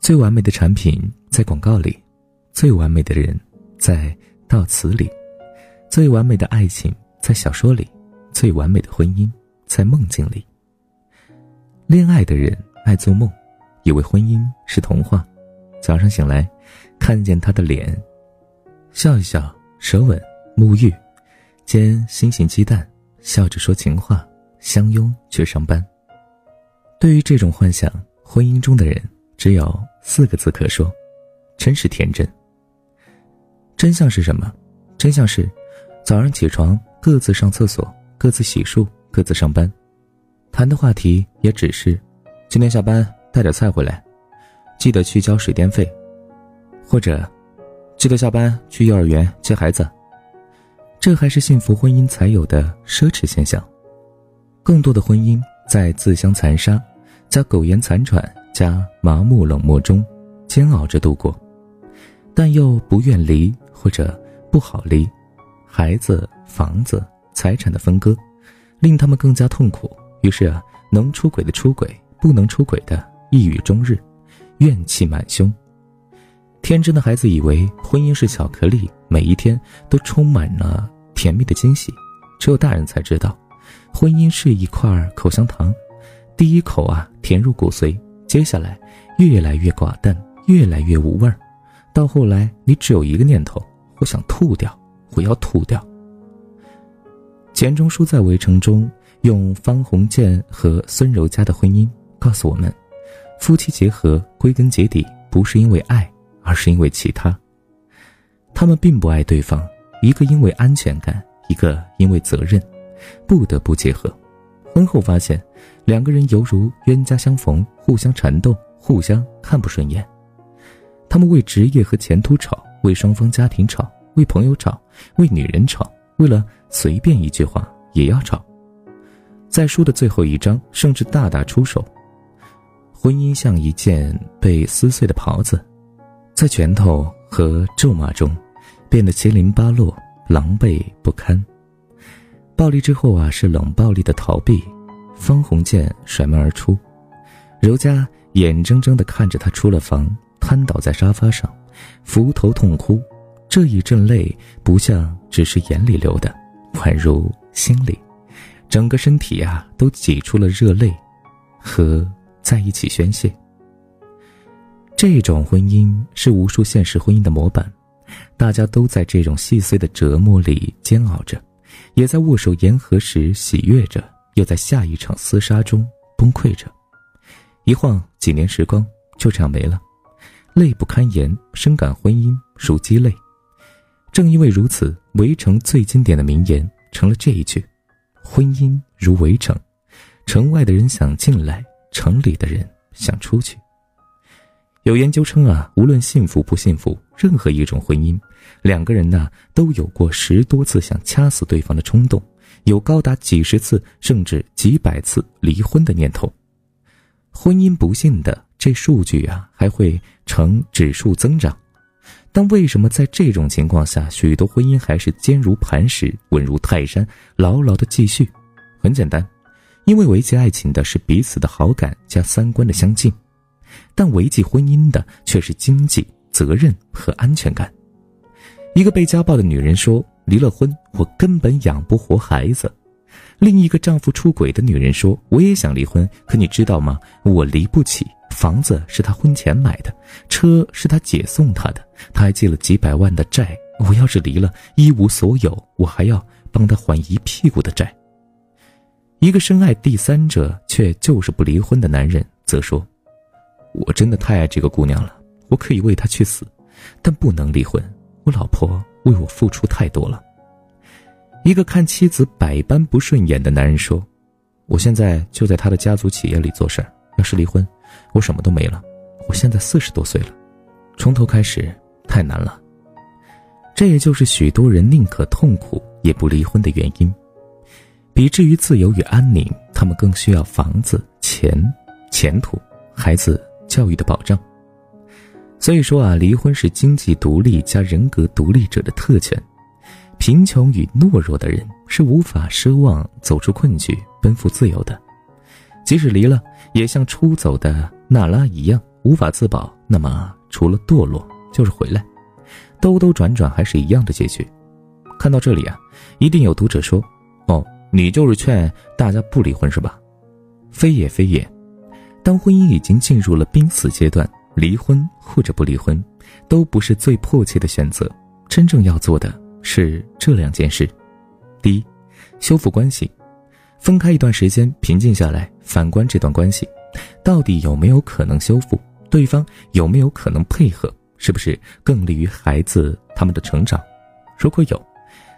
最完美的产品在广告里，最完美的人在悼词里，最完美的爱情在小说里，最完美的婚姻在梦境里。恋爱的人爱做梦，以为婚姻是童话。早上醒来，看见他的脸，笑一笑，舌吻，沐浴，煎星星鸡蛋，笑着说情话，相拥去上班。对于这种幻想，婚姻中的人只有四个字可说：真是天真。真相是什么？真相是，早上起床各自上厕所，各自洗漱，各自上班，谈的话题也只是：今天下班带点菜回来。记得去交水电费，或者记得下班去幼儿园接孩子。这还是幸福婚姻才有的奢侈现象。更多的婚姻在自相残杀、加苟延残喘、加麻木冷漠中煎熬着度过，但又不愿离或者不好离。孩子、房子、财产的分割，令他们更加痛苦。于是啊，能出轨的出轨，不能出轨的一语终日。怨气满胸，天真的孩子以为婚姻是巧克力，每一天都充满了甜蜜的惊喜。只有大人才知道，婚姻是一块口香糖，第一口啊甜入骨髓，接下来越来越寡淡，越来越无味儿，到后来你只有一个念头：我想吐掉，我要吐掉。钱钟书在《围城》中用方鸿渐和孙柔嘉的婚姻告诉我们。夫妻结合归根结底不是因为爱，而是因为其他。他们并不爱对方，一个因为安全感，一个因为责任，不得不结合。婚后发现，两个人犹如冤家相逢，互相缠斗，互相看不顺眼。他们为职业和前途吵，为双方家庭吵，为朋友吵，为女人吵，为了随便一句话也要吵。在书的最后一章，甚至大打出手。婚姻像一件被撕碎的袍子，在拳头和咒骂中，变得七零八落、狼狈不堪。暴力之后啊，是冷暴力的逃避。方鸿渐甩门而出，柔嘉眼睁睁的看着他出了房，瘫倒在沙发上，伏头痛哭。这一阵泪不像只是眼里流的，宛如心里，整个身体啊都挤出了热泪，和。在一起宣泄。这种婚姻是无数现实婚姻的模板，大家都在这种细碎的折磨里煎熬着，也在握手言和时喜悦着，又在下一场厮杀中崩溃着。一晃几年时光就这样没了，泪不堪言，深感婚姻如鸡肋。正因为如此，围城最经典的名言成了这一句：“婚姻如围城，城外的人想进来。”城里的人想出去。有研究称啊，无论幸福不幸福，任何一种婚姻，两个人呢都有过十多次想掐死对方的冲动，有高达几十次甚至几百次离婚的念头。婚姻不幸的这数据啊还会呈指数增长，但为什么在这种情况下，许多婚姻还是坚如磐石、稳如泰山，牢牢的继续？很简单。因为维系爱情的是彼此的好感加三观的相近，但维系婚姻的却是经济责任和安全感。一个被家暴的女人说：“离了婚，我根本养不活孩子。”另一个丈夫出轨的女人说：“我也想离婚，可你知道吗？我离不起。房子是他婚前买的，车是他姐送他的，他还借了几百万的债。我要是离了，一无所有，我还要帮他还一屁股的债。”一个深爱第三者却就是不离婚的男人则说：“我真的太爱这个姑娘了，我可以为她去死，但不能离婚。我老婆为我付出太多了。”一个看妻子百般不顺眼的男人说：“我现在就在他的家族企业里做事儿，要是离婚，我什么都没了。我现在四十多岁了，从头开始太难了。”这也就是许多人宁可痛苦也不离婚的原因。比至于自由与安宁，他们更需要房子、钱、前途、孩子教育的保障。所以说啊，离婚是经济独立加人格独立者的特权。贫穷与懦弱的人是无法奢望走出困局、奔赴自由的。即使离了，也像出走的娜拉一样无法自保，那么除了堕落就是回来，兜兜转转还是一样的结局。看到这里啊，一定有读者说：“哦，你就是劝大家不离婚是吧？”非也非也，当婚姻已经进入了濒死阶段，离婚或者不离婚，都不是最迫切的选择。真正要做的是这两件事：第一，修复关系，分开一段时间，平静下来，反观这段关系，到底有没有可能修复？对方有没有可能配合？是不是更利于孩子他们的成长？如果有。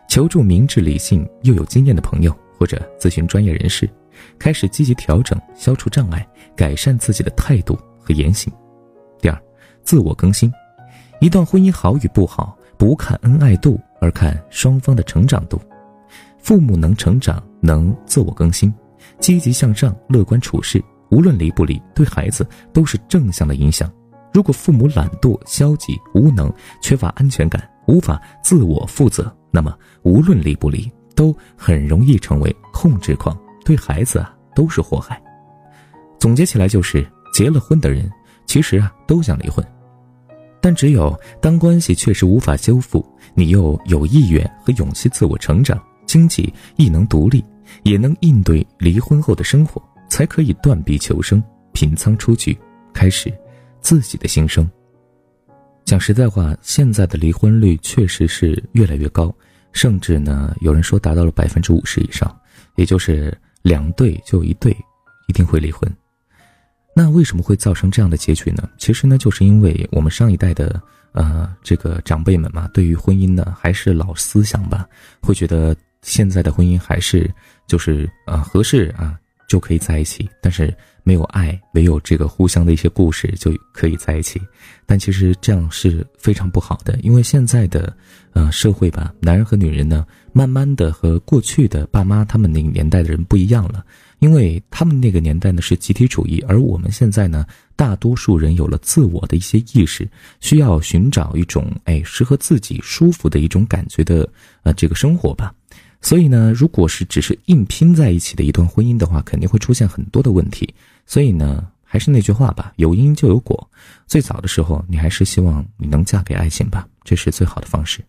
求助明智、理性又有经验的朋友，或者咨询专业人士，开始积极调整、消除障碍，改善自己的态度和言行。自我更新。一段婚姻好与不好，不看恩爱度，而看双方的成长度。父母能成长，能自我更新，积极向上，乐观处事，无论离不离，对孩子都是正向的影响。如果父母懒惰、消极、无能，缺乏安全感，无法自我负责。那么，无论离不离，都很容易成为控制狂，对孩子啊都是祸害。总结起来就是，结了婚的人其实啊都想离婚，但只有当关系确实无法修复，你又有意愿和勇气自我成长，经济亦能独立，也能应对离婚后的生活，才可以断臂求生，平仓出局，开始自己的新生。讲实在话，现在的离婚率确实是越来越高，甚至呢，有人说达到了百分之五十以上，也就是两对就一对一定会离婚。那为什么会造成这样的结局呢？其实呢，就是因为我们上一代的呃这个长辈们嘛，对于婚姻呢还是老思想吧，会觉得现在的婚姻还是就是呃合适啊就可以在一起，但是。没有爱，没有这个互相的一些故事就可以在一起，但其实这样是非常不好的，因为现在的，呃，社会吧，男人和女人呢，慢慢的和过去的爸妈他们那个年代的人不一样了，因为他们那个年代呢是集体主义，而我们现在呢，大多数人有了自我的一些意识，需要寻找一种哎适合自己舒服的一种感觉的呃这个生活吧。所以呢，如果是只是硬拼在一起的一段婚姻的话，肯定会出现很多的问题。所以呢，还是那句话吧，有因就有果。最早的时候，你还是希望你能嫁给爱情吧，这是最好的方式。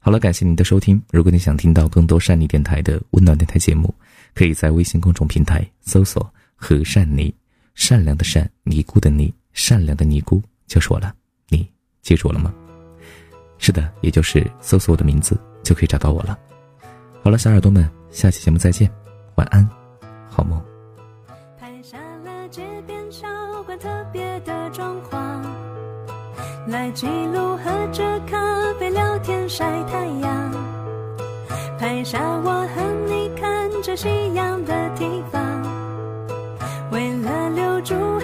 好了，感谢您的收听。如果你想听到更多善利电台的温暖电台节目，可以在微信公众平台搜索“和善妮”，善良的善，尼姑的尼，善良的尼姑就是我了。你记住了吗？是的，也就是搜索我的名字就可以找到我了。好了，小耳朵们，下期节目再见，晚安，好梦。拍下了街边小馆特别的装潢，来记录喝着咖啡聊天晒太阳。拍下我和你看着夕阳的地方，为了留住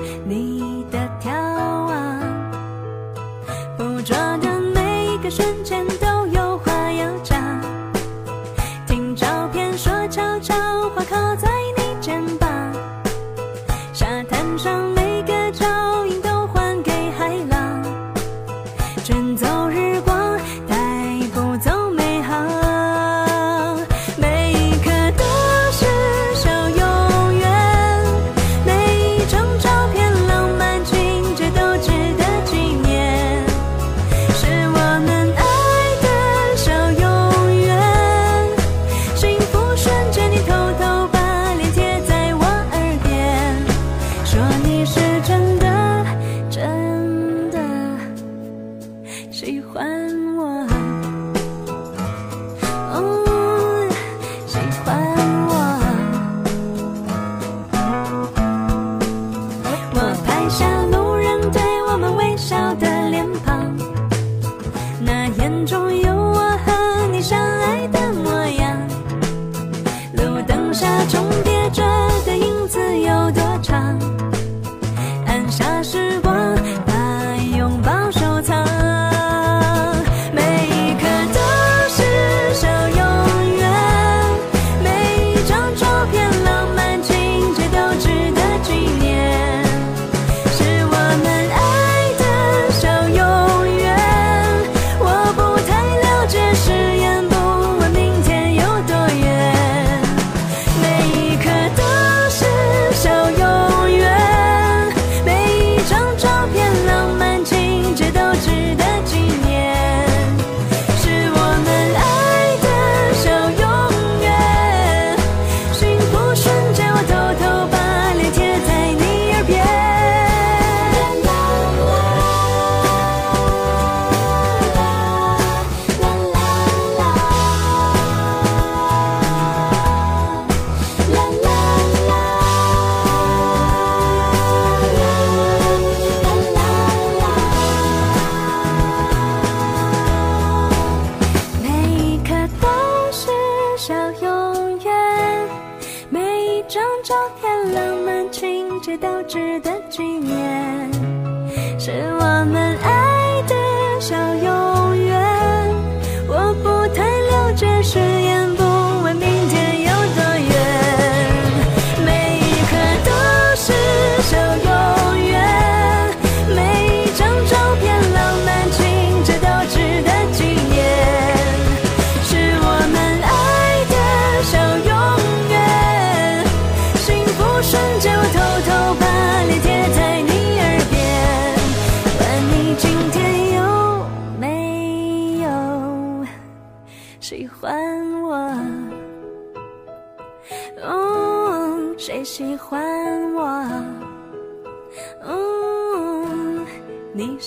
我们爱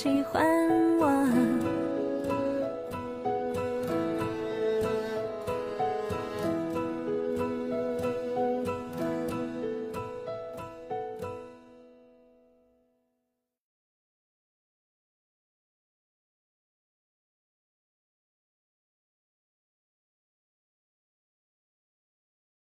喜欢。